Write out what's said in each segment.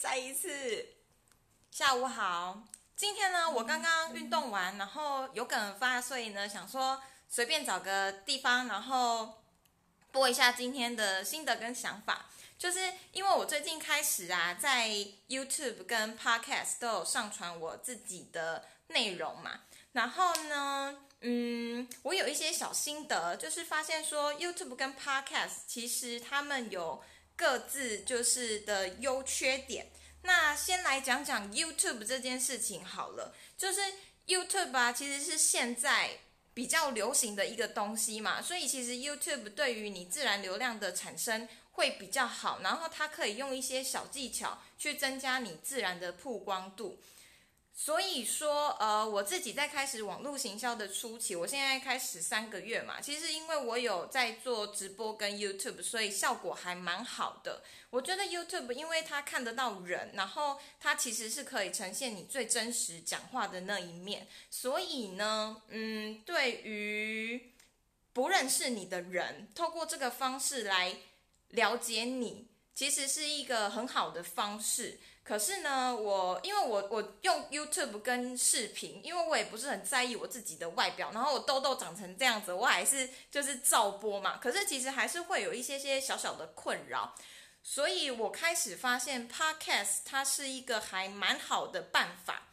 再一次，下午好。今天呢，我刚刚运动完，然后有梗发，所以呢，想说随便找个地方，然后播一下今天的心得跟想法。就是因为我最近开始啊，在 YouTube 跟 Podcast 都有上传我自己的内容嘛，然后呢，嗯，我有一些小心得，就是发现说 YouTube 跟 Podcast 其实他们有各自就是的优缺点。那先来讲讲 YouTube 这件事情好了，就是 YouTube 啊，其实是现在比较流行的一个东西嘛，所以其实 YouTube 对于你自然流量的产生会比较好，然后它可以用一些小技巧去增加你自然的曝光度。所以说，呃，我自己在开始网络行销的初期，我现在开始三个月嘛，其实因为我有在做直播跟 YouTube，所以效果还蛮好的。我觉得 YouTube 因为它看得到人，然后它其实是可以呈现你最真实讲话的那一面，所以呢，嗯，对于不认识你的人，透过这个方式来了解你，其实是一个很好的方式。可是呢，我因为我我用 YouTube 跟视频，因为我也不是很在意我自己的外表，然后我痘痘长成这样子，我还是就是照播嘛。可是其实还是会有一些些小小的困扰，所以我开始发现 Podcast 它是一个还蛮好的办法。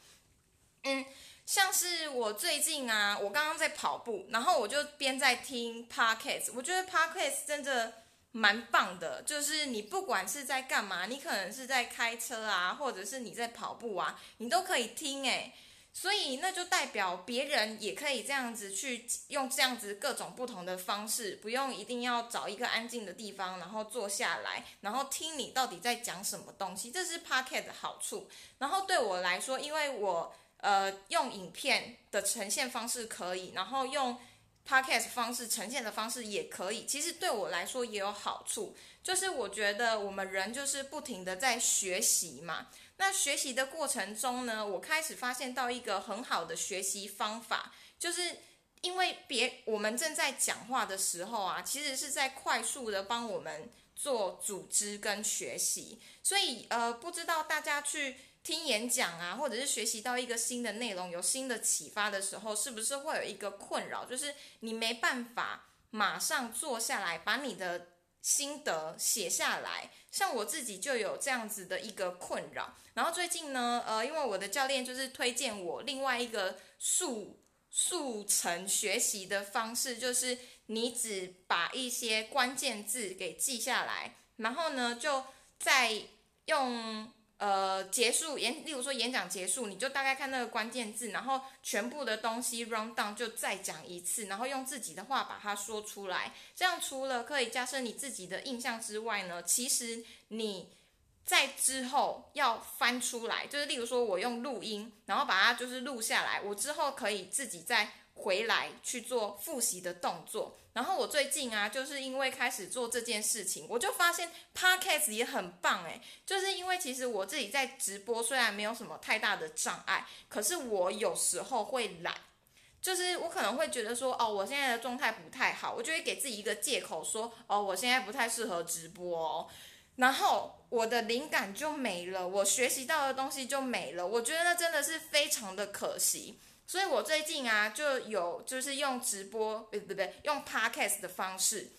嗯，像是我最近啊，我刚刚在跑步，然后我就边在听 Podcast，我觉得 Podcast 真的。蛮棒的，就是你不管是在干嘛，你可能是在开车啊，或者是你在跑步啊，你都可以听诶。所以那就代表别人也可以这样子去用这样子各种不同的方式，不用一定要找一个安静的地方，然后坐下来，然后听你到底在讲什么东西，这是 p o c k e t 的好处。然后对我来说，因为我呃用影片的呈现方式可以，然后用。Podcast 方式呈现的方式也可以，其实对我来说也有好处，就是我觉得我们人就是不停的在学习嘛。那学习的过程中呢，我开始发现到一个很好的学习方法，就是因为别我们正在讲话的时候啊，其实是在快速的帮我们做组织跟学习，所以呃，不知道大家去。听演讲啊，或者是学习到一个新的内容，有新的启发的时候，是不是会有一个困扰，就是你没办法马上坐下来把你的心得写下来？像我自己就有这样子的一个困扰。然后最近呢，呃，因为我的教练就是推荐我另外一个速速成学习的方式，就是你只把一些关键字给记下来，然后呢，就再用。呃，结束演，例如说演讲结束，你就大概看那个关键字，然后全部的东西 run down 就再讲一次，然后用自己的话把它说出来。这样除了可以加深你自己的印象之外呢，其实你在之后要翻出来，就是例如说我用录音，然后把它就是录下来，我之后可以自己再。回来去做复习的动作，然后我最近啊，就是因为开始做这件事情，我就发现 podcast 也很棒诶，就是因为其实我自己在直播虽然没有什么太大的障碍，可是我有时候会懒，就是我可能会觉得说，哦，我现在的状态不太好，我就会给自己一个借口说，哦，我现在不太适合直播哦，然后我的灵感就没了，我学习到的东西就没了，我觉得那真的是非常的可惜。所以我最近啊，就有就是用直播，不不对，用 podcast 的方式，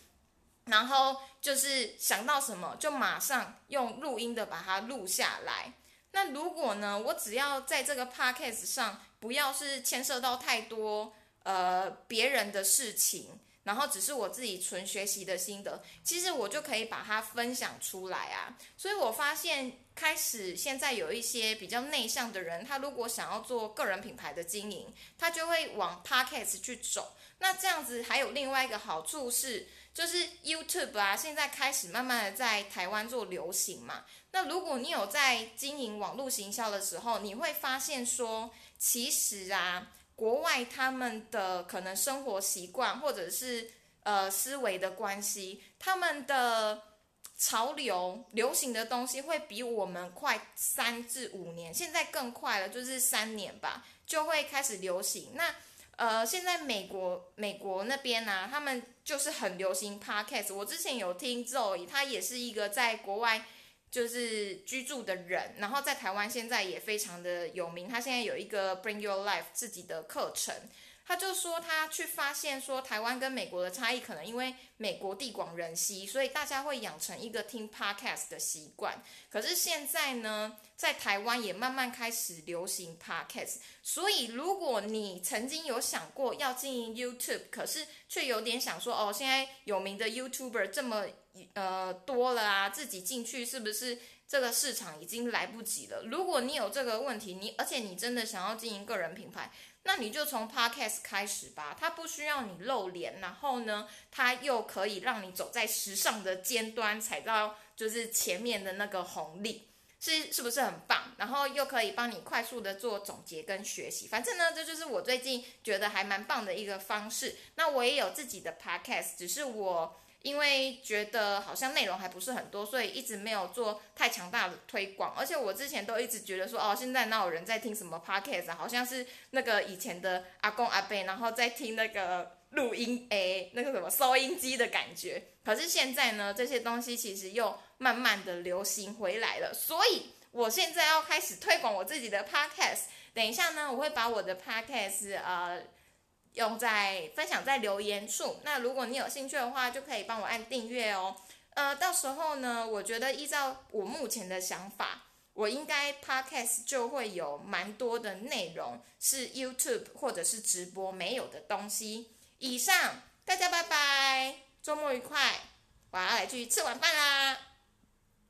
然后就是想到什么就马上用录音的把它录下来。那如果呢，我只要在这个 podcast 上不要是牵涉到太多呃别人的事情，然后只是我自己纯学习的心得，其实我就可以把它分享出来啊。所以我发现。开始，现在有一些比较内向的人，他如果想要做个人品牌的经营，他就会往 podcast 去走。那这样子还有另外一个好处是，就是 YouTube 啊，现在开始慢慢的在台湾做流行嘛。那如果你有在经营网络行销的时候，你会发现说，其实啊，国外他们的可能生活习惯或者是呃思维的关系，他们的。潮流流行的东西会比我们快三至五年，现在更快了，就是三年吧，就会开始流行。那呃，现在美国美国那边呢，他们就是很流行 podcast。我之前有听 Zoe，他也是一个在国外就是居住的人，然后在台湾现在也非常的有名。他现在有一个 Bring Your Life 自己的课程。他就说，他去发现说，台湾跟美国的差异，可能因为美国地广人稀，所以大家会养成一个听 podcast 的习惯。可是现在呢，在台湾也慢慢开始流行 podcast。所以，如果你曾经有想过要经营 YouTube，可是却有点想说，哦，现在有名的 YouTuber 这么呃多了啊，自己进去是不是这个市场已经来不及了？如果你有这个问题，你而且你真的想要经营个人品牌。那你就从 podcast 开始吧，它不需要你露脸，然后呢，它又可以让你走在时尚的尖端，踩到就是前面的那个红利，是是不是很棒？然后又可以帮你快速的做总结跟学习，反正呢，这就是我最近觉得还蛮棒的一个方式。那我也有自己的 podcast，只是我。因为觉得好像内容还不是很多，所以一直没有做太强大的推广。而且我之前都一直觉得说，哦，现在哪有人在听什么 podcast？好像是那个以前的阿公阿伯，然后在听那个录音，诶，那个什么收音机的感觉。可是现在呢，这些东西其实又慢慢的流行回来了。所以我现在要开始推广我自己的 podcast。等一下呢，我会把我的 podcast 呃。用在分享在留言处，那如果你有兴趣的话，就可以帮我按订阅哦。呃，到时候呢，我觉得依照我目前的想法，我应该 podcast 就会有蛮多的内容是 YouTube 或者是直播没有的东西。以上，大家拜拜，周末愉快，我要来去吃晚饭啦。